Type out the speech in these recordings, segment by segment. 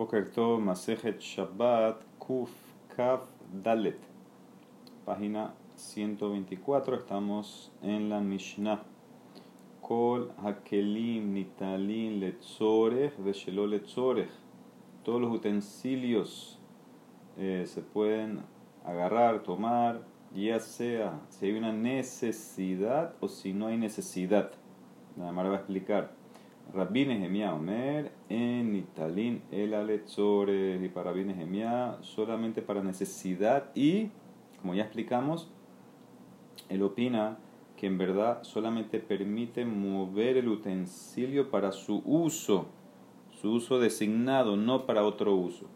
Boker Tov, Masejet Shabbat, Kuf, Kaf, Dalet. Página 124, estamos en la Mishnah. Kol Hakelim, Nitalin, Letzorech, Veshelo Letzorech. Todos los utensilios eh, se pueden agarrar, tomar, ya sea si hay una necesidad o si no hay necesidad. Nada más va a explicar. Rabbi Nehemia Omer, en Italín, el Alechores, y para Rabbi solamente para necesidad y, como ya explicamos, él opina que en verdad solamente permite mover el utensilio para su uso, su uso designado, no para otro uso.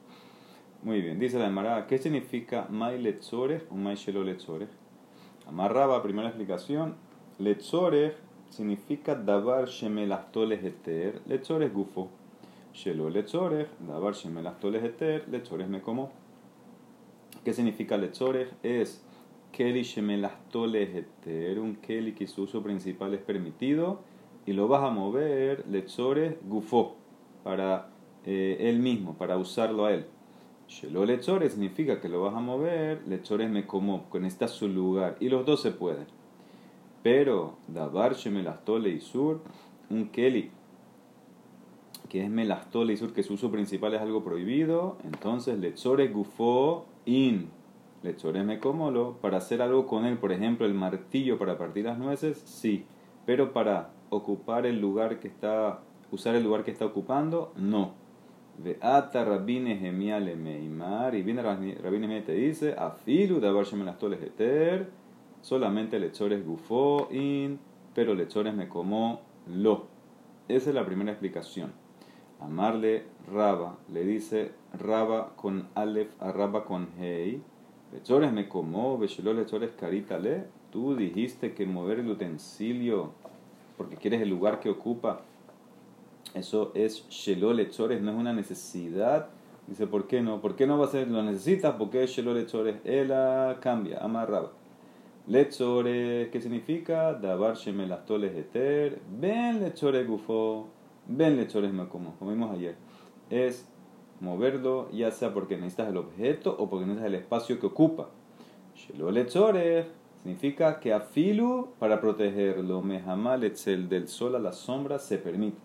Muy bien, dice la Emara, ¿qué significa Mai Letzorech o Mai Shelo Letzorech? Amarraba, primera explicación, Letzorech significa davar shemelachtoles eter, lechores gufo. Shelo lechores, davar shemelachtoles eter, lechores me como. ¿Qué significa lechores? Es keli shemelachtoles eter, un keli que su uso principal es permitido y lo vas a mover lechores gufo para eh, él mismo, para usarlo a él. Shelo lechores significa que lo vas a mover, lechores me como, con esta su lugar y los dos se pueden. Pero, Dabar Shemelastole Isur, un Keli, que es Melastole Isur, que su uso principal es algo prohibido, entonces Lechore Gufo In, Lechore Mecomolo, para hacer algo con él, por ejemplo, el martillo para partir las nueces, sí, pero para ocupar el lugar que está, usar el lugar que está ocupando, no. Veata Rabine Gemiale Meimar, y viene Rabine te dice, Afilu Dabar Shemelastole Eter, solamente lechores gufó in, pero lechores me como lo. Esa es la primera explicación. Amarle Raba, le dice Raba con Aleph a Raba con Hei. Lechores me como, Beshelo lechores carita le. Tú dijiste que mover el utensilio porque quieres el lugar que ocupa. Eso es Shelo lechores, no es una necesidad. Dice, ¿por qué no? ¿Por qué no va a ser? Lo necesitas porque es Shelo lechores. Ela cambia, amarraba. Lechore, ¿qué significa? Dabar shemelastoles eter, ben lechore gufo, ben lechores como, como vimos ayer. Es moverlo, ya sea porque necesitas el objeto o porque necesitas el espacio que ocupa. Shelo lechore significa que afilu para protegerlo, mehamal etzel del sol a la sombra se permite.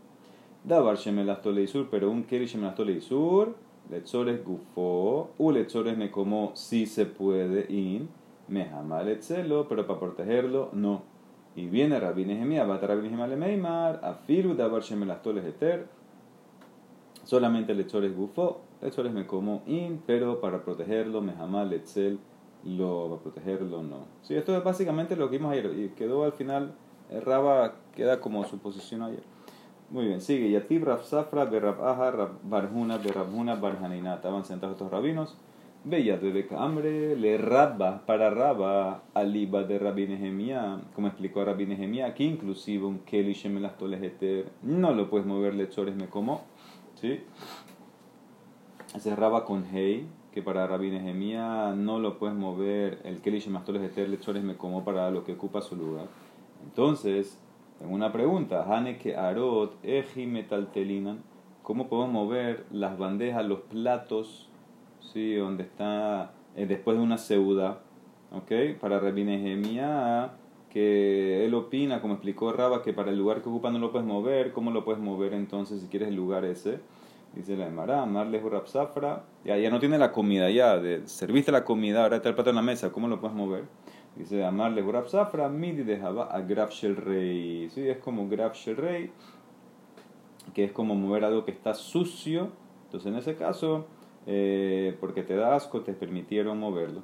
Dabar shemelastole isur, pero un keri shemelastole isur, lechores gufo, u lechores me como si se puede in el celo, pero para protegerlo no. Y viene Rabbi Nehemia, va a Rabbi Nehemia le Meimar, afiru davar shemelastoles eter, solamente lechores gufo, lechores me como in, pero para protegerlo, mehamal etzel, lo para protegerlo no. Sí, esto es básicamente lo que vimos ayer y quedó al final, el Raba queda como su posición ayer. Muy bien, sigue. Yatib Rav Safra, Berab Aha, Barjuna, Berabjuna, Barjanina. Estaban sentados estos rabinos. Bella de hambre le raba para raba aliba de Rabbi Nehemia, como explicó Rabbi Nehemia, que inclusive un keli shemelastoles eter no lo puedes mover lechores me como, ¿sí? Ese raba con hey, que para Rabbi Nehemia no lo puedes mover el keli shemelastoles eter lechores me como para lo que ocupa su lugar. Entonces, tengo una pregunta, Hane que arot eji metaltelinan, ¿cómo podemos mover las bandejas, los platos ¿sí? donde está eh, después de una seuda, ¿ok? Para Rabbi que él opina, como explicó Raba, que para el lugar que ocupa no lo puedes mover, ¿cómo lo puedes mover entonces si quieres el lugar ese? Dice la Emara, amarle Safra, ya, ya no tiene la comida, ya, de, serviste la comida, ahora está el plato en la mesa, ¿cómo lo puedes mover? Dice, amarle Safra, midi dejaba a Graf Rey, ¿sí? Es como Graf Rey, que es como mover algo que está sucio, entonces en ese caso eh, porque te da asco, te permitieron moverlo.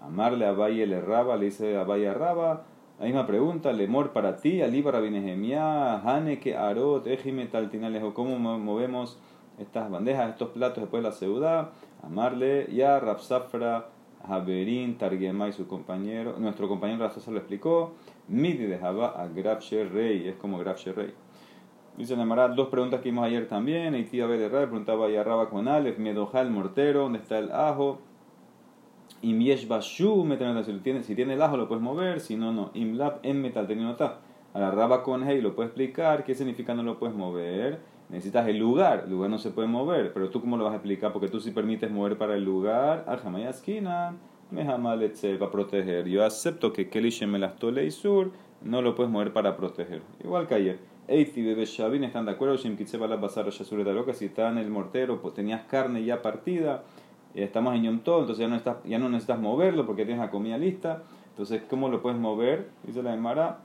Amarle a Valle le raba, le dice a Valle raba, hay una pregunta, lemor para ti, alíbara binehemia, hane que arot, ejime taltinalejo, ¿cómo movemos estas bandejas, estos platos después de la ciudad? Amarle, ya Rapsafra, Haberin, Targema y su compañero, nuestro compañero Rapsafra lo explicó, midi dejaba a Grafshe Rey, es como Grafshe Rey. Dice Nemara, dos preguntas que vimos ayer también. Y tía de preguntaba a Raba con Aleph, Medoja el mortero, ¿dónde está el ajo? Imyesh Bashu, si tiene, si tiene el ajo lo puedes mover, si no, no. Imlab en metal, A la con Hey lo puede explicar, ¿qué significa no lo puedes mover? necesitas el lugar, el lugar no se puede mover, pero tú cómo lo vas a explicar, porque tú sí permites mover para el lugar, Ajamaya esquina, Mehamal para proteger. Yo acepto que Keli Shemelastole y Sur no lo puedes mover para proteger. Igual que ayer. Eiti Bebe Shavin están de acuerdo, Kitzeba la pasar de loca, si está en el mortero, pues tenías carne ya partida, estamos en Yom entonces ya no, estás, ya no necesitas moverlo porque tienes la comida lista. Entonces, ¿cómo lo puedes mover? Dice la Gemara.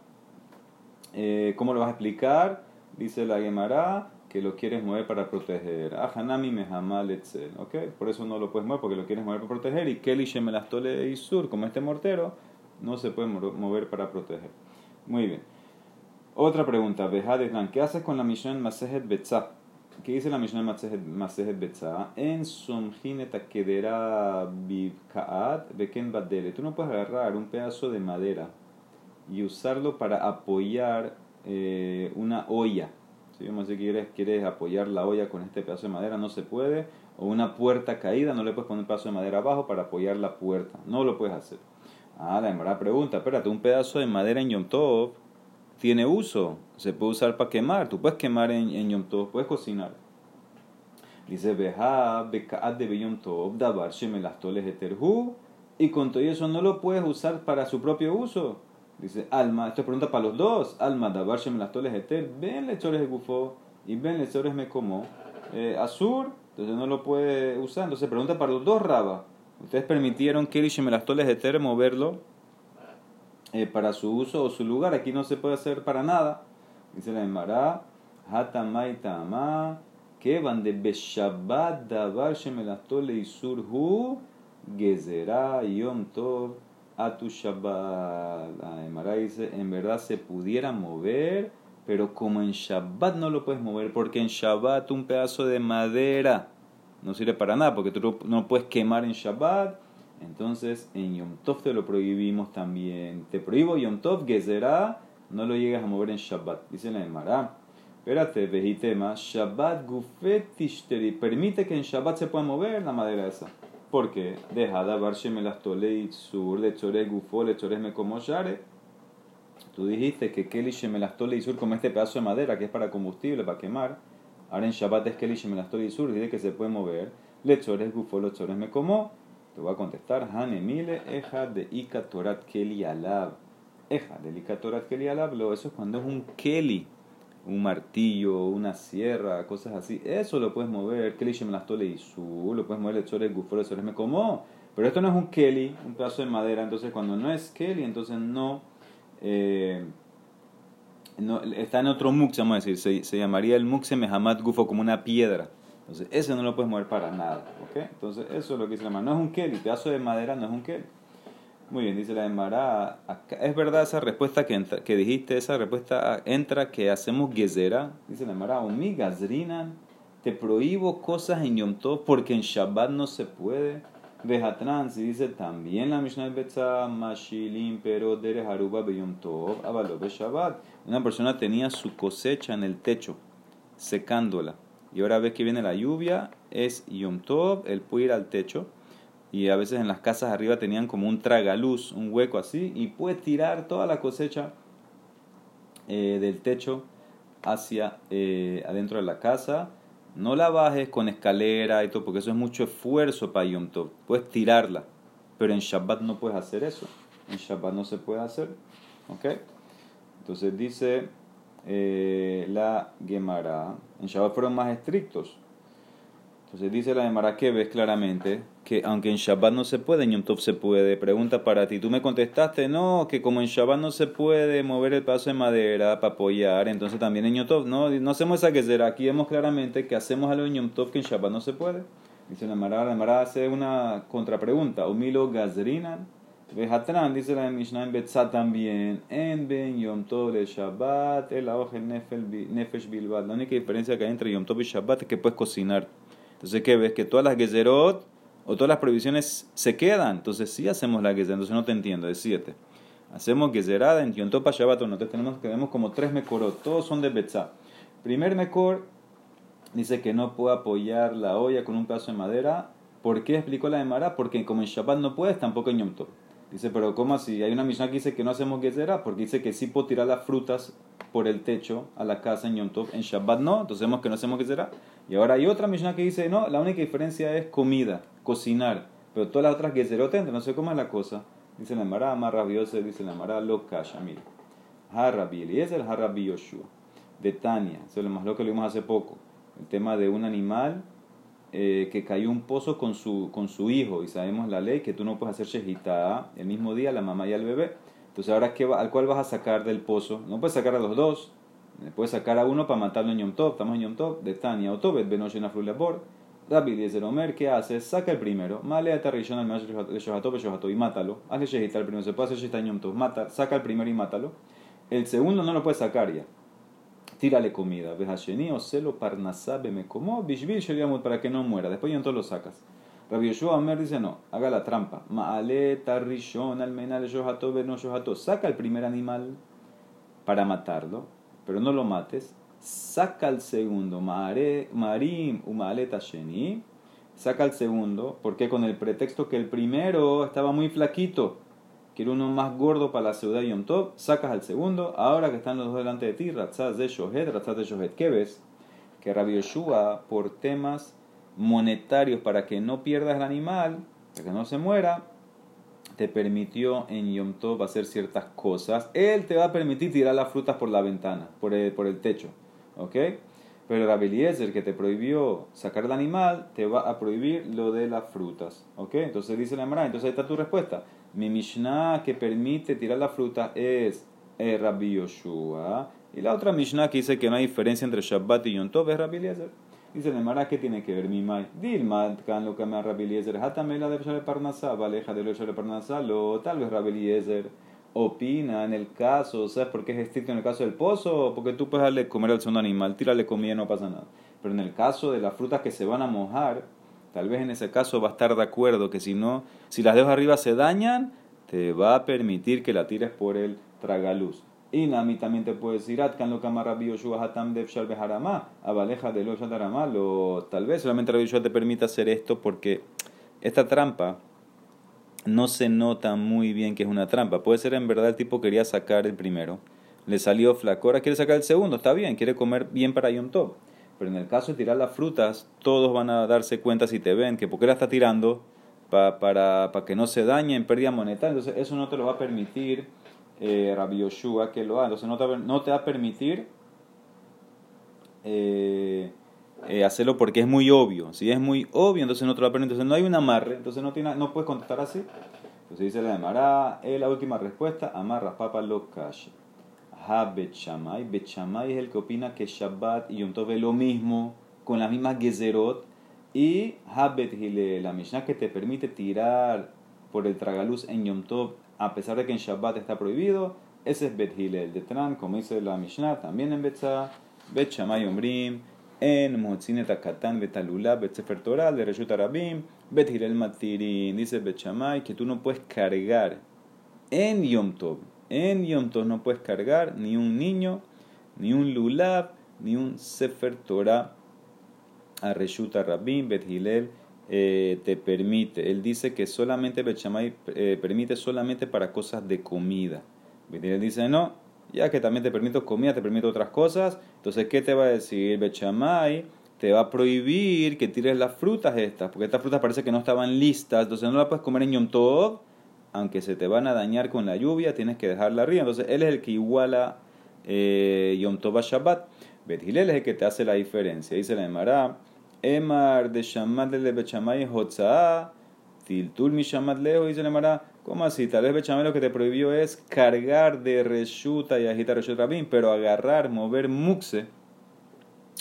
Eh, ¿Cómo lo vas a explicar? Dice la Gemara que lo quieres mover para proteger. Ahanami mehamal etzel. ¿Ok? Por eso no lo puedes mover porque lo quieres mover para proteger. Y Kelly shemelastole isur, como este mortero, no se puede mover para proteger. Muy bien. Otra pregunta, Behadeslan, ¿qué haces con la Mishnah Masejet Betzah? ¿Qué dice la Mishnah en Masejet Betzah? En Sumjineta Kedera Bivkaat Beken Badele. Tú no puedes agarrar un pedazo de madera y usarlo para apoyar eh, una olla. Si vamos a quieres, quieres apoyar la olla con este pedazo de madera, no se puede. O una puerta caída, no le puedes poner un pedazo de madera abajo para apoyar la puerta. No lo puedes hacer. Ah, la verdad pregunta, espérate, un pedazo de madera en Yom Tov tiene uso, se puede usar para quemar, tú puedes quemar en, en Yom Tov, puedes cocinar. Dice, Beja, Bekaat de Yom Tov, Dabar, Shemelastoles Eterhu, y con todo eso no lo puedes usar para su propio uso. Dice, Alma, esto es pregunta para los dos, Alma, Dabar, Shemelastoles Eter, ven lechores de Gufo y ven lechores me como. Eh, Azur, entonces no lo puede usar, entonces pregunta para los dos, Raba. Ustedes permitieron que el Shemelastoles Eter moverlo eh, para su uso o su lugar. Aquí no se puede hacer para nada. Dice la Emara, Hatamai Tama, que van de Beshabat Dabar Shemelastole y Surhu, Gezerá Yom Tov, Atu Shabbat. La Emara dice, en verdad se pudiera mover, pero como en Shabbat no lo puedes mover, porque en Shabbat un pedazo de madera no sirve para nada, porque tú no puedes quemar en Shabbat entonces en Yom Tov te lo prohibimos también. Te prohíbo Yom Tov, será no lo llegas a mover en Shabbat. Dice la Emara. Espérate, vejitema, Shabbat gufet tishteri. Permite que en Shabbat se pueda mover la madera esa. ¿Por qué? Deja de me las sur, le chore gufo, le me como share. Tú dijiste que Keli me las tolei sur como este pedazo de madera que es para combustible, para quemar. Ahora en Shabbat es Keli me las tolei sur, dice que se puede mover. Le chores gufo, le chores me como. Te voy a contestar, Hanemile, Eja de Ika Torat Keli Alab. Eja de Ika Torat Keli Alab, eso es cuando es un Keli, un martillo, una sierra, cosas así. Eso lo puedes mover, Keli Shemelastole y su, lo puedes mover el Chore Gufore Chores me como. Pero esto no es un Keli, un pedazo de madera, entonces cuando no es Keli, entonces no. Eh, no, está en otro mux, vamos a decir, se, se llamaría el mux Mehamad Gufo como una piedra. Entonces, ese no lo puedes mover para nada. ¿ok? Entonces, eso es lo que dice la mano. No es un keli, pedazo de madera no es un keli. Muy bien, dice la Emara. Es verdad esa respuesta que, que dijiste, esa respuesta entra que hacemos gezera. Dice la Emara, mi gazrinan, te prohíbo cosas en Yom Tov porque en Shabbat no se puede. Vejatrans, y dice también la Mishnah Betza, Mashilim, pero Dere Haruba Yom Tov, Shabbat. Una persona tenía su cosecha en el techo, secándola y ahora ves que viene la lluvia, es Yom Tov, él puede ir al techo y a veces en las casas arriba tenían como un tragaluz, un hueco así, y puedes tirar toda la cosecha eh, del techo hacia eh, adentro de la casa. No la bajes con escalera y todo, porque eso es mucho esfuerzo para Yom Tov. Puedes tirarla, pero en Shabbat no puedes hacer eso. En Shabbat no se puede hacer. ¿Ok? Entonces dice eh, la Gemara. En Shabbat fueron más estrictos. Entonces dice la Gemara que ves claramente que aunque en Shabbat no se puede, en Yom Tov se puede. Pregunta para ti. Tú me contestaste, no, que como en Shabbat no se puede mover el paso de madera para apoyar, entonces también en Yom Tov. No, no hacemos esa que será. Aquí vemos claramente que hacemos algo en Yom Tov que en Shabbat no se puede. Dice la Gemara, la Gemara hace una contrapregunta. Humilo gazrinan Vejatran, dice la Mishnah en Betzah también, en Ben Yom Tov de Shabbat, el el Nefesh Bilbat. La única diferencia que hay entre Yom Tov y Shabbat es que puedes cocinar. Entonces, ¿qué ves? Que todas las Gezerot o todas las provisiones se quedan. Entonces, sí hacemos la Gezer, entonces no te entiendo, es siete. Hacemos Gezerada en Yom Tov para Shabbat, nosotros tenemos, tenemos como tres Mekorot, todos son de Betzah. Primer Mekor dice que no puede apoyar la olla con un pedazo de madera. ¿Por qué explicó la de Mara? Porque como en Shabbat no puedes, tampoco en Yom Tov. Dice, pero ¿cómo así? Hay una Mishnah que dice que no hacemos Gezerá, porque dice que sí puedo tirar las frutas por el techo a la casa en Yom Tov, en Shabbat no, entonces vemos que no hacemos Gezerá. Y ahora hay otra Mishnah que dice, no, la única diferencia es comida, cocinar, pero todas las otras Gezerot no sé cómo es la cosa. Dice la Mara, más rabiosa, dice la Mara, lo calla, mira. Harabi Eliezer, Harabi Yoshua. De Tania, es lo más lo que lo vimos hace poco. El tema de un animal eh, que cayó un pozo con su, con su hijo. Y sabemos la ley que tú no puedes hacer shejitá el mismo día la mamá y el bebé. Entonces ahora ¿qué va, al cual vas a sacar del pozo, no puedes sacar a los dos, puedes sacar a uno para matarlo en Yom Tov, estamos en Yom Tov, de Tania o Tobet, Benosh en Afrulabor, Rabbi Eliezer Omer, ¿qué hace? Saca el primero, male a Tarrillón al mayor y mátalo, hazle shejitá el primero, se puede hacer shejitá en Yom Tov, mata, saca el primero y mátalo, el segundo no lo puedes sacar ya tírale comida. Vejasheni o celo parnasabe me como bishvil para que no muera. Después entonces lo sacas. Rabbi Yoshua Amer dice no, haga la trampa. Maale tarrishon almenal shohato no shohato. Saca el primer animal para matarlo, pero no lo mates. Saca el segundo. Marim umaale tasheni. Saca el segundo, porque con el pretexto que el primero estaba muy flaquito quiero uno más gordo para la ciudad Yom Tov, sacas al segundo, ahora que están los dos delante de ti, Ratzaz de Shohet, Ratzaz de Shohet. ¿Qué ves? Que Rabbi Yoshua, por temas monetarios, para que no pierdas el animal, para que no se muera, te permitió en Yom Tov hacer ciertas cosas. Él te va a permitir tirar las frutas por la ventana, por el, por el techo. ¿Ok? Pero Rabbi Eliezer, que te prohibió sacar el animal, te va a prohibir lo de las frutas. ¿Ok? Entonces dice la Emara, entonces ahí está tu respuesta. Mi Mishnah que permite tirar la fruta es eh, Rabbi Yoshua. Y la otra Mishnah que dice que no hay diferencia entre Shabbat y Yom Tov es Rabbi Eliezer. Dice Mara, ¿qué tiene que ver mi mai? Dilma, kan lo que me Rabbi Eliezer. Hatamela de Shale Parnasá, valeja de Shale Parnasá, lo tal vez Rabbi Eliezer opina en el caso, ¿sabes por qué es estricto en el caso del pozo? Porque tú puedes darle comer al segundo animal, tírale comida y no pasa nada. Pero en el caso de las frutas que se van a mojar, Tal vez en ese caso va a estar de acuerdo que si no, si las dedos arriba se dañan, te va a permitir que la tires por el tragaluz. Y mí también te puede decir, Atkan lo kamarabio hatam dev beharama, abaleja de lo tal vez solamente Rabbi te permita hacer esto porque esta trampa no se nota muy bien que es una trampa. Puede ser en verdad el tipo quería sacar el primero, le salió flaco, ahora quiere sacar el segundo, está bien, quiere comer bien para Yom. Pero en el caso de tirar las frutas, todos van a darse cuenta si te ven que porque la está tirando para, para que no se dañe en pérdida monetaria. Entonces, eso no te lo va a permitir eh, Rabbi Yoshua que lo haga. Entonces, no te, no te va a permitir eh, eh, hacerlo porque es muy obvio. Si es muy obvio, entonces no te lo va a permitir. Entonces, no hay un amarre. Entonces, no, tiene, no puedes contestar así. Entonces, dice la de es la última respuesta, amarra papa lo cash. Bet Shammai. es el que opina que Shabbat y Yom Tov es lo mismo, con las mismas Gezerot. Y Ha Bet la Mishnah que te permite tirar por el tragaluz en Yom Tov, a pesar de que en Shabbat está prohibido. Ese es Bet Hillel de Tran, como dice la Mishnah, también en Betza. Bet Shammai Omrim. En Motzinet Akatan Betalula, Bet Torah, de Reshut Arabim, Bet Hillel Matirin. Dice Bet que tú no puedes cargar en Yom Tov en Yom Tov no puedes cargar ni un niño, ni un lulab, ni un Sefer Torah. A Reshuta Rabin, eh, te permite. Él dice que solamente Bet eh, permite solamente para cosas de comida. Bet dice no, ya que también te permito comida, te permito otras cosas. Entonces, ¿qué te va a decir? Bet te va a prohibir que tires las frutas estas, porque estas frutas parece que no estaban listas, entonces no las puedes comer en Yom Tov aunque se te van a dañar con la lluvia, tienes que dejarla arriba. Entonces, él es el que iguala eh, Yom Tov Shabbat. Bet es el que te hace la diferencia. Dice la Emara, Emar de Shamad de Bechamay Hotza'a, Tiltul mi Shamad Leo. Dice la Emara, ¿cómo así? Tal vez Bechamay lo que te prohibió es cargar de Reshuta y agitar Reshut Rabin, pero agarrar, mover Mukse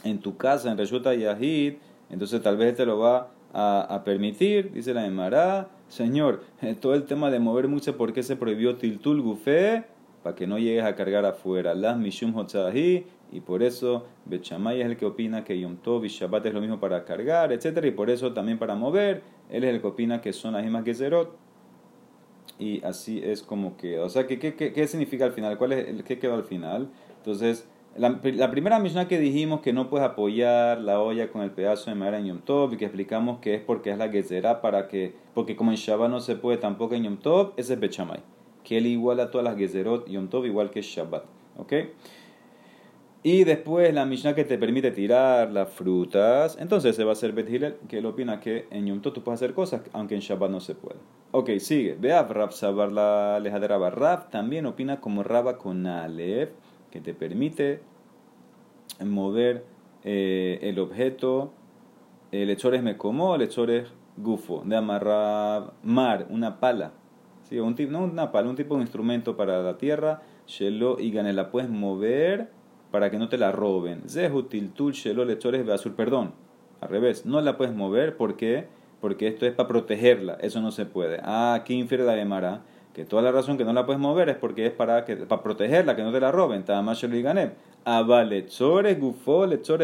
en tu casa, en Reshuta y Agit, entonces tal vez te lo va a, a permitir. Dice la Emara, Señor, eh, todo el tema de mover mucho, ¿por qué se prohibió tiltul gufe? Para que no llegues a cargar afuera. Las mishum hotzahi, y por eso Bechamay es el que opina que Yom Tov y Shabbat es lo mismo para cargar, etc. Y por eso también para mover, él es el que opina que son las mismas que Zerot. Y así es como queda. O sea, ¿qué, qué, qué, significa al final? ¿Cuál es el qué quedó al final? Entonces, La, primera Mishnah que dijimos que no puedes apoyar la olla con el pedazo de madera en Yom Tov y que explicamos que es porque es la Gezerá para que, porque como en Shabbat no se puede tampoco en Yom Tov, ese es Bechamay. Que él iguala a todas las Gezerot Yom Tov igual que Shabbat. ¿Ok? Y después la Mishnah que te permite tirar las frutas, entonces se va a hacer Bet que él opina que en Yom Tov tú puedes hacer cosas, aunque en Shabbat no se puede. Ok, sigue. Vea Rab Sabar la lejadera Rab también opina como Raba con Aleph que te permite mover eh, el objeto, el me como, el gufo, de amarrar mar, una pala, ¿sí? un tipo, no una pala, un tipo de instrumento para la tierra, shelo y gane, la puedes mover para que no te la roben. Zehutil tul shelo lechores basur, perdón, al revés, no la puedes mover porque porque esto es para protegerla, eso no se puede. Ah, aquí infiere la de Mara que toda la razón que no la puedes mover es porque es para, que, para protegerla, que no te la roben. Y gané. Aba lechores,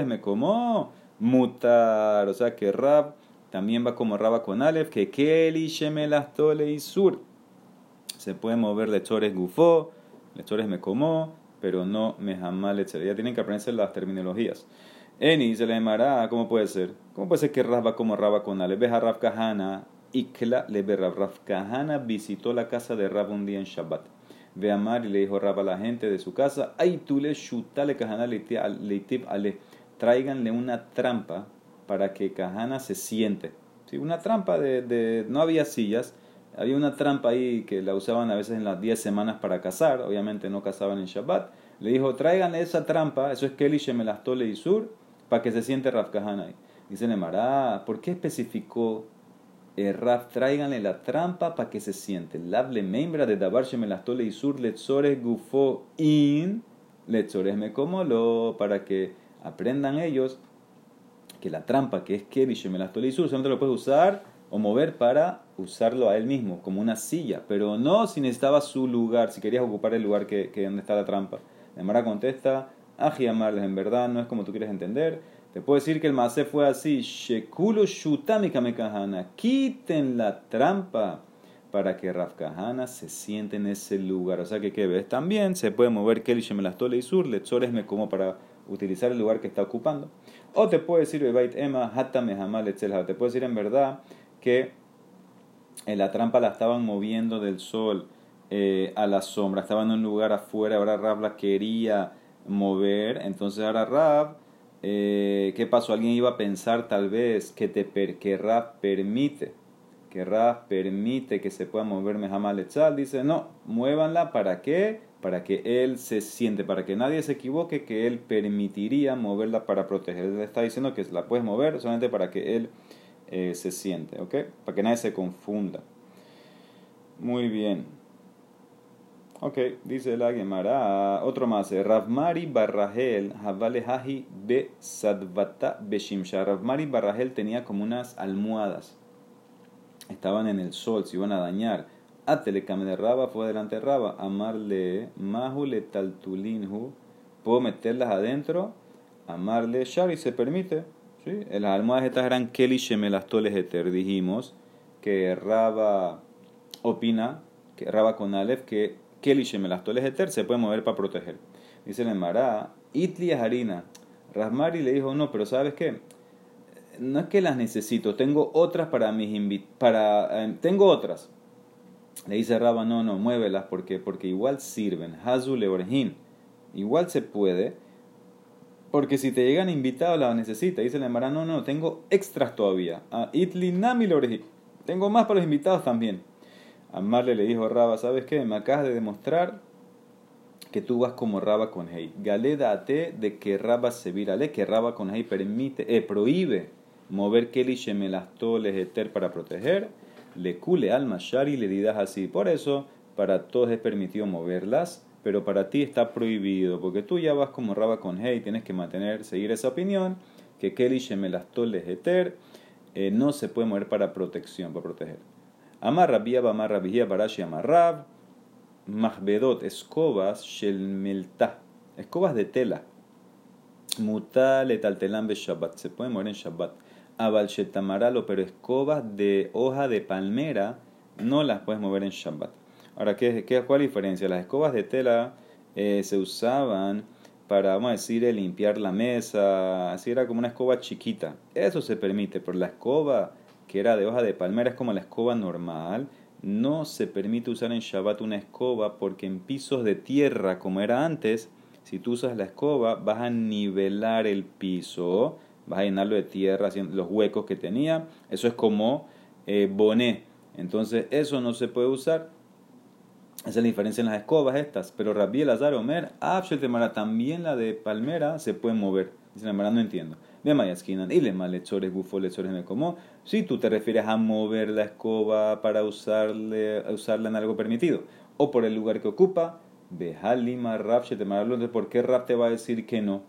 me como. Mutar. O sea que Rab también va como Raba con Aleph. Que Keli, Shemelas, Tole y Sur. Se puede mover lechores, gufo, lechores me como, pero no me jamás lechores. Ya tienen que aprenderse las terminologías. Eni se le llamará, ¿cómo puede ser? ¿Cómo puede ser que Rab va como Raba con Aleph? Ves a Rab Kahana Ikla le Rav Kahana visitó la casa de Rab un día en Shabbat. Ve a Mar y le dijo Rab a la gente de su casa, ay tú le shutale Kahana leitib ale, tráiganle una trampa para que Kahana se siente. ¿Sí? Una trampa de, de, no había sillas, había una trampa ahí que la usaban a veces en las 10 semanas para cazar, obviamente no cazaban en Shabbat. Le dijo, tráiganle esa trampa, eso es Kelly Shemelastole y Sur, para que se siente Rav Kahana ahí. Dice Nemara, ¿por qué especificó eh, Raf, tráiganle la trampa para que se siente. Lable membra de Dabar y Sur Letzores Gufo In Letzores me lo para que aprendan ellos que la trampa que es Kevi Shemelastole y Sur solamente lo puedes usar o mover para usarlo a él mismo, como una silla, pero no si necesitaba su lugar, si querías ocupar el lugar que, que donde está la trampa. Demara contesta, Aji amarles, en verdad no es como tú quieres entender te puedo decir que el Masé fue así. Shekulo Shutami Kamekahana. Quiten la trampa para que Rafkahana se siente en ese lugar. O sea que, ¿qué ves? También se puede mover Kelly Shemelastole y Sur. Me como para utilizar el lugar que está ocupando. O te puede decir Bebait Emma Hatta Mehamal Te puedo decir en verdad que en la trampa la estaban moviendo del sol eh, a la sombra. Estaban en un lugar afuera. Ahora Rab la quería mover. Entonces ahora Rab eh, ¿qué pasó? Alguien iba a pensar tal vez que, te per, que permite, que permite que se pueda mover Mehamal Etzal. Dice, no, muévanla, ¿para qué? Para que él se siente, para que nadie se equivoque, que él permitiría moverla para proteger. Él está diciendo que la puedes mover solamente para que él eh, se siente, ¿ok? Para que nadie se confunda. Muy bien. Ok, dice la Gemara, otro más, eh, Ravmari Barrahel, Havale Haji Be Sadvata Beshimsha. Ravmari Barrahel tenía como unas almohadas, estaban en el sol, se iban a dañar. Atele de Raba fue delante de Raba, amarle Mahule Taltulinhu, puedo meterlas adentro, amarle Shari, se permite. ¿sí? Las almohadas estas eran Keli Shemelastoles Eter, dijimos que Raba opina, que Raba con Aleph, que Keli Shemelastoles Eter se puede mover para proteger. Dice el Mará, Itli harina. Rasmari le dijo, no, pero ¿sabes qué? No es que las necesito, tengo otras para mis invitados. Para, eh, tengo otras. Le dice Raba, no, no, muévelas porque, porque igual sirven. Hazul Leorhin. Igual se puede. Porque si te llegan invitados, las necesita. Dice el Mará, no, no, tengo extras todavía. Ah, Itli Nami Tengo más para los invitados también. Amarle le dijo Raba, ¿sabes qué? Me acabas de demostrar que tú vas como Raba con Hei. Galeda de que Raba se virale, que Raba con Hei permite, eh, prohíbe mover Keli Shemelastoles eter para proteger. Le cule al Mashari le didas así. Por eso, para todos es permitido moverlas, pero para ti está prohibido, porque tú ya vas como Raba con Hei, tienes que mantener, seguir esa opinión, que Keli Shemelastoles eter eh, no se puede mover para protección, para proteger. Amar Rabia, Amar Rabia, Barashi, Amarrab, Mahbedot, escobas, Shelmelta, escobas de tela. Mutal etaltelam Shabbat, se puede mover en Shabbat. Abal Shetamaralo, pero escobas de hoja de palmera no las puedes mover en Shabbat. Ahora, ¿qué, qué, ¿cuál es la diferencia? Las escobas de tela eh, se usaban para, vamos a decir, limpiar la mesa, así era como una escoba chiquita. Eso se permite, pero la escoba que era de hoja de palmera es como la escoba normal. No se permite usar en Shabbat una escoba porque en pisos de tierra, como era antes, si tú usas la escoba, vas a nivelar el piso, vas a llenarlo de tierra, los huecos que tenía. Eso es como eh, boné. Entonces, eso no se puede usar. Esa es la diferencia en las escobas estas. Pero Rabbi Elazar Omer, Abshel Temara, también la de palmera se puede mover. Dice la no entiendo. Y le gufo, lechores me como. Si tú te refieres a mover la escoba para usarle, usarla en algo permitido, o por el lugar que ocupa, ve Halima Rab Entonces, ¿por qué Rab te va a decir que no?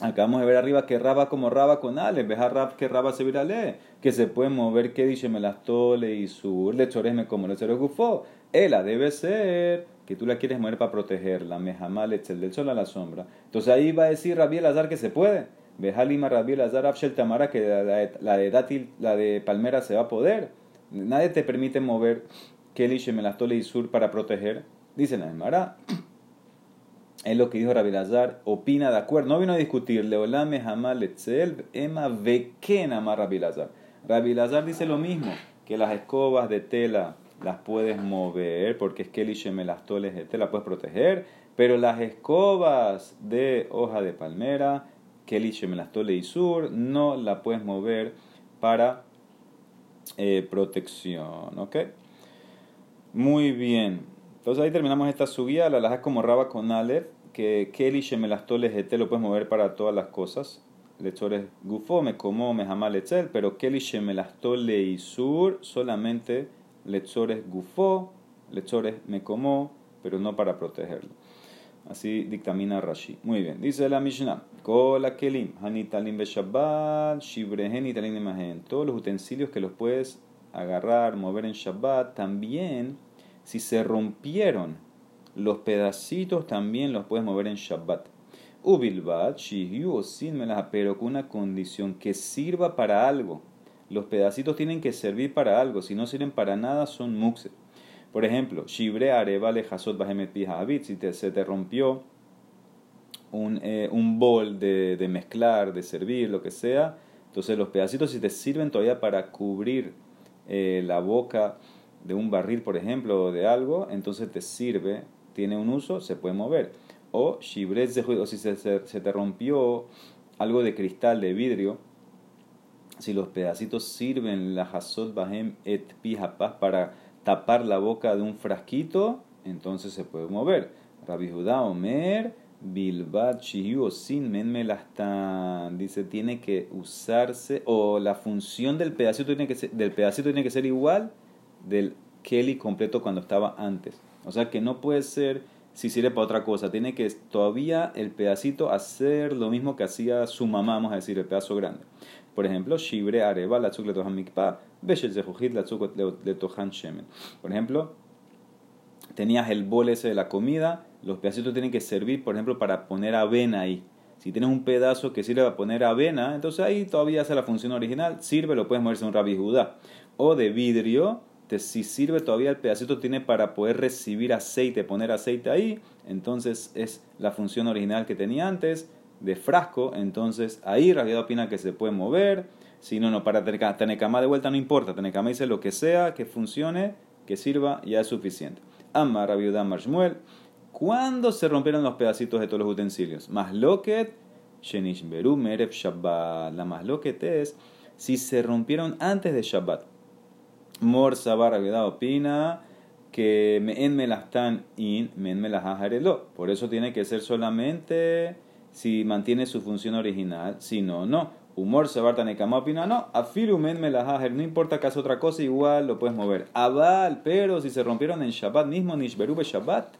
Acabamos de ver arriba que raba como raba con ale, a rab que raba se virale, que se puede mover que dice me las tole y su lechores me como lechores gufo. Ella debe ser que tú la quieres mover para protegerla, mejamal el del sol a la sombra. Entonces ahí va a decir Rabbi Azar que se puede. Bejalima Rabbi Azar Abshel Tamara que la, de dátil, la de palmera se va a poder. Nadie te permite mover Keli Melastole y Sur para proteger. Dice la Emara. Es lo que dijo Rabbi Lazar, opina de acuerdo. No vino a discutir. Leolame Hamal Etzel, Ema Veken más Rabbi Lazar. Rabbi Lazar dice lo mismo, que las escobas de tela las puedes mover, porque es que el Ishemelastoles de tela puedes proteger, pero las escobas de hoja de palmera, que el y sur, no la puedes mover para eh, protección, ¿ok? Muy bien. Entonces ahí terminamos esta subida, la laja como raba con Aleph, que Kelly Shemelastoles de lo puedes mover para todas las cosas. Lechores gufo, me como, me jamal etzel, pero Kelly Shemelastole y sur solamente lechores gufo, lechores me como, pero no para protegerlo. Así dictamina Rashi. Muy bien, dice la Mishnah. Kola kelim. Todos los utensilios que los puedes agarrar, mover en Shabbat, también, si se rompieron los pedacitos, también los puedes mover en Shabbat. Ubilbat, shihyu sin pero con una condición que sirva para algo los pedacitos tienen que servir para algo, si no sirven para nada son muxet. Por ejemplo, shibre areva lejasot bahemet si te, se te rompió un, eh, un bol de, de, mezclar, de servir, lo que sea, entonces los pedacitos si te sirven todavía para cubrir eh, la boca de un barril, por ejemplo, o de algo, entonces te sirve, tiene un uso, se puede mover. O shibre o si se, se te rompió algo de cristal, de vidrio, si los pedacitos sirven la hasot bahem et pijapaz para tapar la boca de un frasquito, entonces se puede mover. Rabbi Judá Omer, Bilbat Shiyu sin men melastan. Dice, tiene que usarse, o la función del pedacito tiene que ser, del pedacito tiene que ser igual del Kelly completo cuando estaba antes. O sea que no puede ser si sirve para otra cosa. Tiene que todavía el pedacito hacer lo mismo que hacía su mamá, vamos a decir, el pedazo grande. Por ejemplo, Shibre Areva, la le tohan mikpa, Beshel Zehujit, la le tohan shemen. Por ejemplo, tenías el bol ese de la comida, los pedacitos tienen que servir, por ejemplo, para poner avena ahí. Si tienes un pedazo que sirve para poner avena, entonces ahí todavía hace la función original, sirve, lo puedes moverse un rabi judá. O de vidrio, si sirve todavía el pedacito tiene para poder recibir aceite, poner aceite ahí, entonces es la función original que tenía antes de frasco, entonces ahí realidad opina que se puede mover. Si no, no, para Tenecama de vuelta no importa. Tenecama dice lo que sea, que funcione, que sirva, ya es suficiente. Amma Rabiudam Marshmuel. ¿Cuándo se rompieron los pedacitos de todos los utensilios? Masloket, Shenish Beru, Merev Shabbat. La masloket es si se rompieron antes de Shabbat. Mor Sabar Rabiudam opina que en melastan in, men lo Por eso tiene que ser solamente si mantiene su función original, si no, no. Humor se opina, no, afilumen melahajer, no importa que hace otra cosa, igual lo puedes mover. Abal, pero si se rompieron en Shabbat mismo, nishberube Shabbat,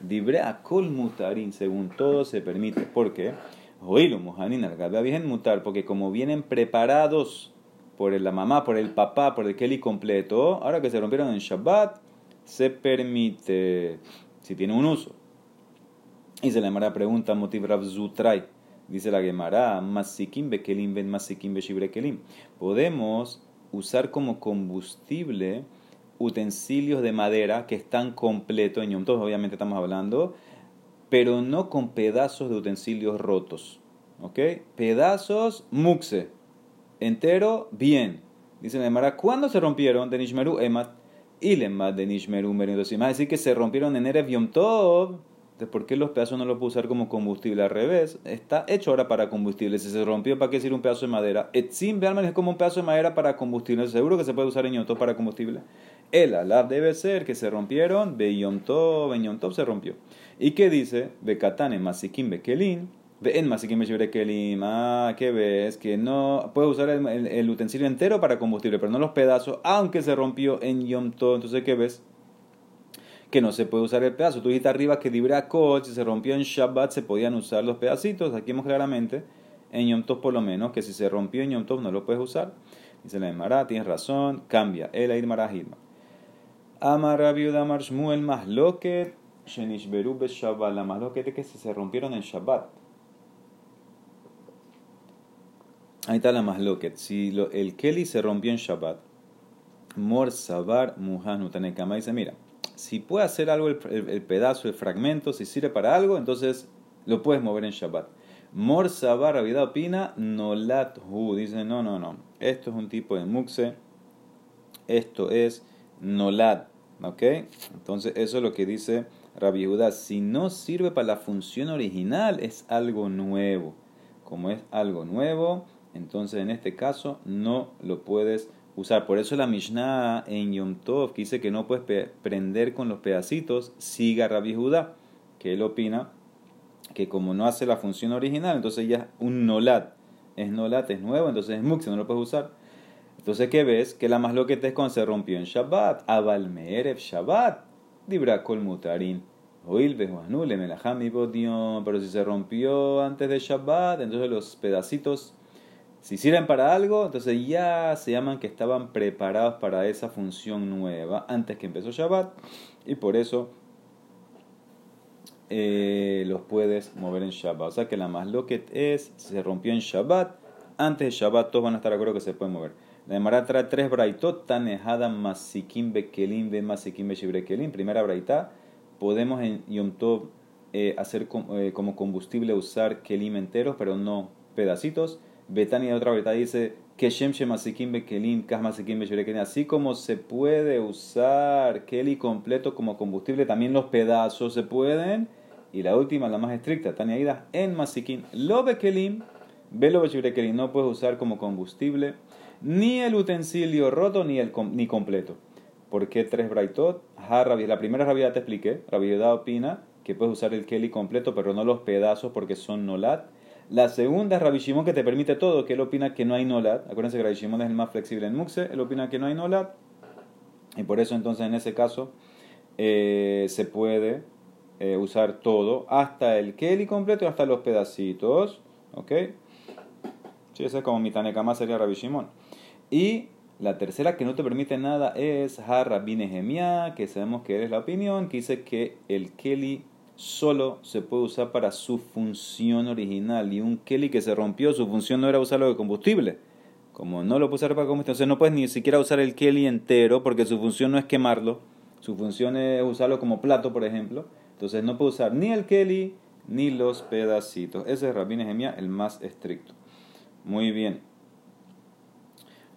dibre akol mutarin, según todo se permite. ¿Por qué? Oílo, muhanin al mutar, porque como vienen preparados por la mamá, por el papá, por el Kelly completo, ahora que se rompieron en Shabbat, se permite, si tiene un uso. Y se la Gemara pregunta, motiv Zutray. Dice la Gemara, masikim bekelim ben masikim kelim. Podemos usar como combustible utensilios de madera que están completos en Yom obviamente estamos hablando, pero no con pedazos de utensilios rotos. ¿Ok? Pedazos, muxe. Entero, bien. Dice Nemara, ¿cuándo se rompieron? De Nishmeru Emat. Y Lemat de Nishmeru Entonces, más decir que se rompieron en Erev Yom Tov. ¿Por qué los pedazos no los puedo usar como combustible? Al revés, está hecho ahora para combustible. Si se rompió, ¿para qué sirve un pedazo de madera? Etzim Bealman es como un pedazo de madera para combustible. Seguro que se puede usar en Yom Tov para combustible. El alab debe ser que se rompieron, Be Yom Tov, en Yom se rompió. ¿Y qué dice? Bekatane Masikim Bekelin. En Masikim Bekelim. Ah, ¿qué ves? Que no puedes usar el, utensilio entero para combustible, pero no los pedazos, aunque se rompió en Yom Tov. Entonces, ¿qué ves? Que no se puede usar el pedazo. Tú dijiste arriba que Dibra si se rompió en Shabbat, se podían usar los pedacitos. Aquí vemos claramente, en Yom Tov por lo menos, que si se rompió en Yom Tov no lo puedes usar. Dice la Emara, tienes razón, cambia. El Aid Marahilma. Amar Rabiuda Amar Shmuel Mahloket Shenishberu Shabbat. La Mahloket es que se rompieron en Shabbat. Ahí está la Mahloket. Si el Keli se rompió en Shabbat, Mor Sabar Muhanu Tanekama dice: Mira, si puede hacer algo el, pedazo, el fragmento, si sirve para algo, entonces lo puedes mover en Shabbat. Mor Sabar opina Nolat Hu. Dice: No, no, no. Esto es un tipo de muxe. Esto es nolad. ¿Ok? Entonces eso es lo que dice Rabbi Judá. Si no sirve para la función original, es algo nuevo. Como es algo nuevo, entonces en este caso no lo puedes usar. Por eso la Mishnah en Yom Tov que dice que no puedes prender con los pedacitos, siga Rabbi Judá, que él opina que como no hace la función original, entonces ya es un nolat. Es nolat, es nuevo, entonces es mux, no lo puedes usar. Entonces, ¿qué ves? Que la más lo que te con se rompió en Shabbat. Abalmerev Shabbat. Dibra kol mutarin. Pero si se rompió antes de Shabbat, entonces los pedacitos, si sirven para algo, entonces ya se llaman que estaban preparados para esa función nueva antes que empezó Shabbat. Y por eso eh, los puedes mover en Shabbat. O sea que la más lo que es, se rompió en Shabbat. Antes de Shabbat todos van a estar de acuerdo que se puede mover. La Gemara trae tres braitot, tanejada masikim bekelim ve masikim kelim. Primera braita, podemos en Yom eh, hacer eh, como combustible usar kelim enteros, pero no pedacitos. Betania otra braita dice que shem masikim bekelim, kas masikim kelim. Así como se puede usar keli completo como combustible, también los pedazos se pueden. Y la última, la más estricta, Tania en masikim lo bekelim, velo kelim. No puedes usar como combustible ni el utensilio roto ni el ni completo. ¿Por qué tres braitot? La primera rabia te expliqué. Rabia opina que puedes usar el keli completo, pero no los pedazos porque son nolat. La segunda es Rabbi Shimon que te permite todo, que él opina que no hay nolat. Acuérdense que Rabbi Shimon es el más flexible en Muxe, él opina que no hay nolat. Y por eso entonces en ese caso eh, se puede eh, usar todo, hasta el keli completo y hasta los pedacitos. ¿Ok? Sí, esa es como mi más sería Rabbi Shimon. Y la tercera que no te permite nada es Harrabine Gemia, que sabemos que es la opinión, que dice que el Keli solo se puede usar para su función original. Y un Keli que se rompió, su función no era usarlo de combustible. Como no lo puede usar para combustible, entonces no puedes ni siquiera usar el Keli entero, porque su función no es quemarlo. Su función es usarlo como plato, por ejemplo. Entonces no puede usar ni el Keli ni los pedacitos. Ese es Rabine Gemia, el más estricto. Muy bien.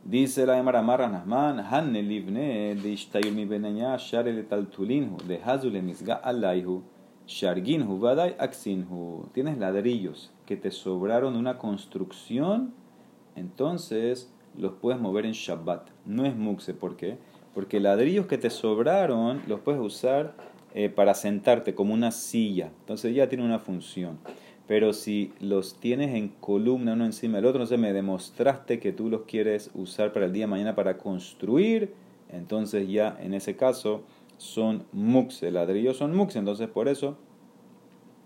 Dice la Emara Marra Nahman, Hanne livne de share de Hazule misga alaihu, sharginhu vadai aksinhu. Tienes ladrillos que te sobraron una construcción, entonces los puedes mover en Shabbat. No es mukse, ¿por qué? Porque ladrillos que te sobraron los puedes usar eh, para sentarte como una silla. Entonces ya tiene una función. Pero si los tienes en columna uno encima del otro, no sé, me demostraste que tú los quieres usar para el día de mañana para construir, entonces ya en ese caso son mux, el ladrillo son mux, entonces por eso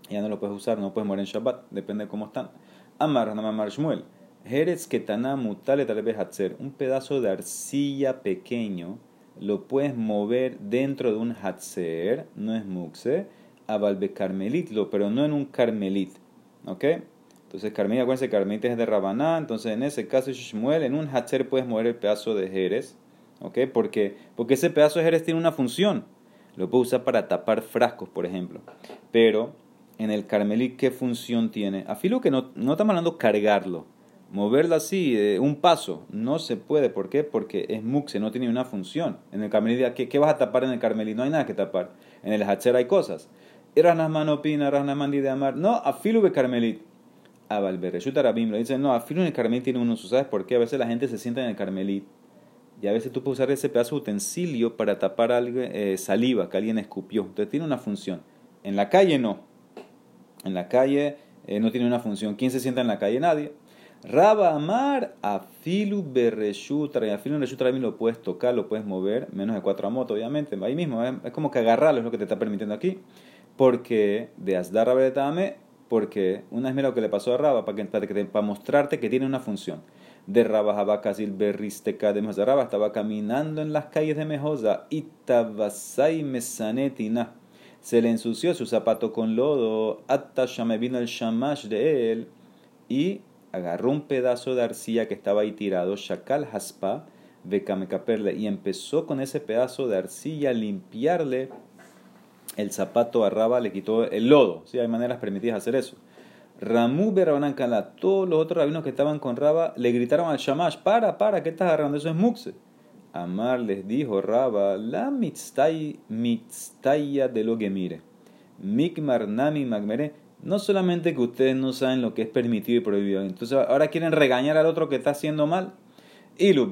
ya no lo puedes usar, no puedes morir en Shabbat, depende de cómo están. Amar Namamar Shmuel, Jerez Ketana Mutale hacer un pedazo de arcilla pequeño, lo puedes mover dentro de un Hatzer, no es muxe, a Balbe Carmelitlo, pero no en un Carmelit. ¿Ok? Entonces, Carmita, acuérdense, Carmita es de Rabaná. Entonces, en ese caso, Shmuel, en un Hatzer puedes mover el pedazo de Jerez. ¿Ok? Porque, porque ese pedazo de Jerez tiene una función. Lo puedo usar para tapar frascos, por ejemplo. Pero en el carmelit, ¿qué función tiene? Afilo que no, no estamos hablando cargarlo. Moverlo así, un paso, no se puede. ¿Por qué? Porque es muxe, no tiene una función. En el carmelit, ¿qué, ¿qué, vas a tapar en el carmelit? No hay nada que tapar. En el hacher hay cosas. Ranasman opina, Ranasman de amar. No, afilo de carmelit. A Valberreshut Arabim lo dicen, no, afilo en el carmelit tiene un uso. ¿Sabes por qué? A veces la gente se sienta en el carmelit y a veces tú puedes usar ese pedazo de utensilio para tapar algo, eh, saliva que alguien escupió. Entonces tiene una función. En la calle no. En la calle eh, no tiene una función. ¿Quién se sienta en la calle? Nadie. Raba Amar, Afilu Berreshutra. Y Afilu Berreshutra lo puedes tocar, lo puedes mover, menos de cuatro motos, obviamente. Ahí mismo, es como que agarrarlo, es lo que te está permitiendo aquí. Porque de Asdar Raberetame, porque una vez mira lo que le pasó a Raba, para, que, para, mostrarte que tiene una función. De Raba Habakasil Berristeca de Raba estaba caminando en las calles de Mejosa y Tabasai Mesanetina se le ensució su zapato con lodo, me vino el shamash de él y agarró un pedazo de arcilla que estaba ahí tirado, shakal haspa, caperle, y empezó con ese pedazo de arcilla a limpiarle el zapato a Raba, le quitó el lodo. Sí, hay maneras permitidas hacer eso. Ramú Kala, todos los otros rabinos que estaban con Raba le gritaron al shamash, para, para, ¿qué estás agarrando? Eso es muxe. Amar les dijo Raba, la mitztaya de lo que mire. Mikmar nami magmere. No solamente que ustedes no saben lo que es permitido y prohibido, entonces ahora quieren regañar al otro que está haciendo mal. Y lo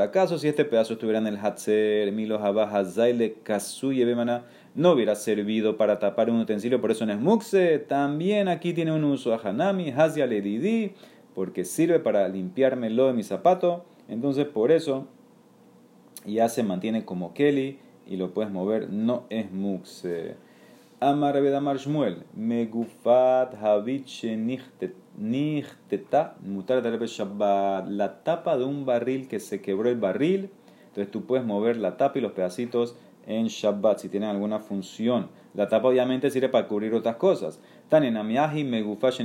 ¿acaso si este pedazo estuviera en el Hatzer, Milo Hazaile, Kazuye Bemana, no hubiera servido para tapar un utensilio, por eso no es Muxe? También aquí tiene un uso a Hanami, Hazia Ledidi, porque sirve para limpiarme lo de mi zapato. Entonces, por eso ya se mantiene como Kelly y lo puedes mover, no es mux. Amar Amar Shmuel, Megufat Haviche Nichteta, Mutar Shabbat, la tapa de un barril que se quebró el barril, entonces tú puedes mover la tapa y los pedacitos en Shabbat si tienen alguna función. La tapa obviamente sirve para cubrir otras cosas. Tanen Amiahi Megufat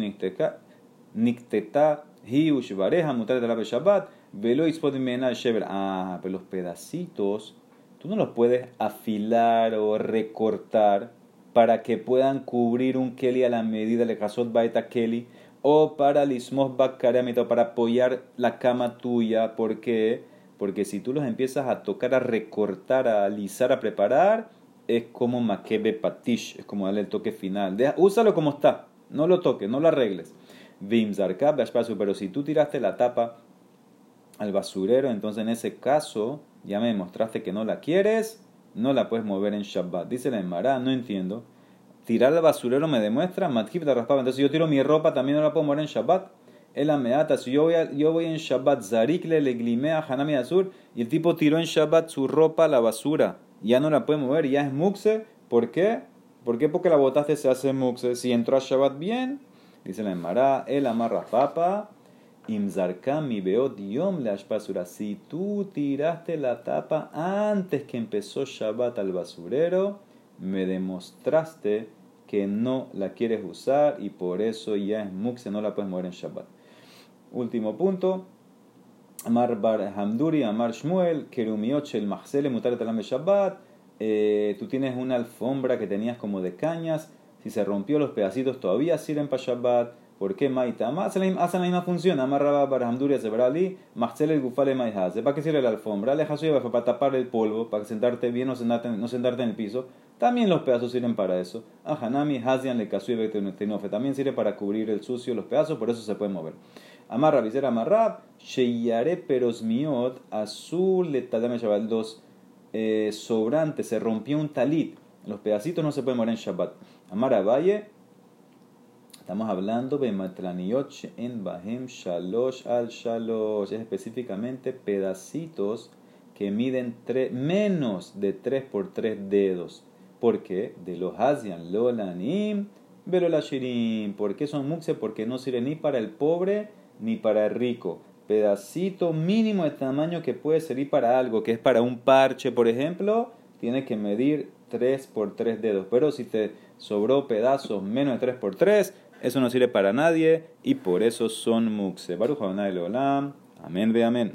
Nichteta Hiush Bareja, Mutar Shabbat. Velo shever. Ah, pero los pedacitos, tú no los puedes afilar o recortar para que puedan cubrir un keli a la medida de Hazot Baeta Keli o para lismos o para apoyar la cama tuya. ¿Por qué? Porque si tú los empiezas a tocar, a recortar, a alisar, a preparar, es como makebe patish, es como darle el toque final. úsalo como está, no lo toques, no lo arregles. Vimzarkab, pero si tú tiraste la tapa al basurero, entonces en ese caso ya me demostraste que no la quieres, no la puedes mover en Shabbat. Dice la Emara, no entiendo. Tirar al basurero me demuestra, Matkip de raspaba. Entonces yo tiro mi ropa, también no la puedo mover en Shabbat. Meata. Si yo voy, yo voy en Shabbat, Zarikle le glimea Hanami Azur, y el tipo tiró en Shabbat su ropa a la basura, ya no la puede mover, ya es muxe. ¿Por qué? ¿Por qué? Porque la botaste se hace muxe. Si entró a Shabbat bien, dice la Emara, el amarra papa mi beot yom le Si tú tiraste la tapa antes que empezó Shabbat al basurero, me demostraste que no la quieres usar y por eso ya es muxe, no la puedes mover en Shabbat. Último punto. Amar Bar Hamduri, Amar Shmuel, Kerumioch el Mahsele, Mutar Shabbat. Eh, tú tienes una alfombra que tenías como de cañas. Si se rompió los pedacitos, todavía sirven para Shabbat. ¿Por qué Maita? Hacen la misma función. Amarraba para Hamduria Sebrali, Machzel el Gufale Maihaze. ¿Para qué sirve la alfombra? Le para tapar el polvo, para sentarte bien, no sentarte, no sentarte en el piso. También los pedazos sirven para eso. Ahanami, Hazian, le También sirve para cubrir el sucio, los pedazos, por eso se puede mover. Amarra, visera, amarrab, Sheyare perosmiot, azul, le tadame Shabbat. Dos eh, sobrantes, se rompió un talit. Los pedacitos no se pueden mover en Shabbat. Amara Valle, Estamos hablando de matraniot en Bahem Shalosh al Shalosh. Es específicamente pedacitos que miden menos de 3 por 3 dedos. ¿Por qué? De los Asian Lolanim, Shirim. ¿Por qué son muxe? Porque no sirven ni para el pobre ni para el rico. Pedacito mínimo de tamaño que puede servir para algo, que es para un parche, por ejemplo, tiene que medir 3 por 3 dedos. Pero si te sobró pedazos menos de 3 por 3, eso no sirve para nadie y por eso son muxe. Baruch Olam. Amén ve amén.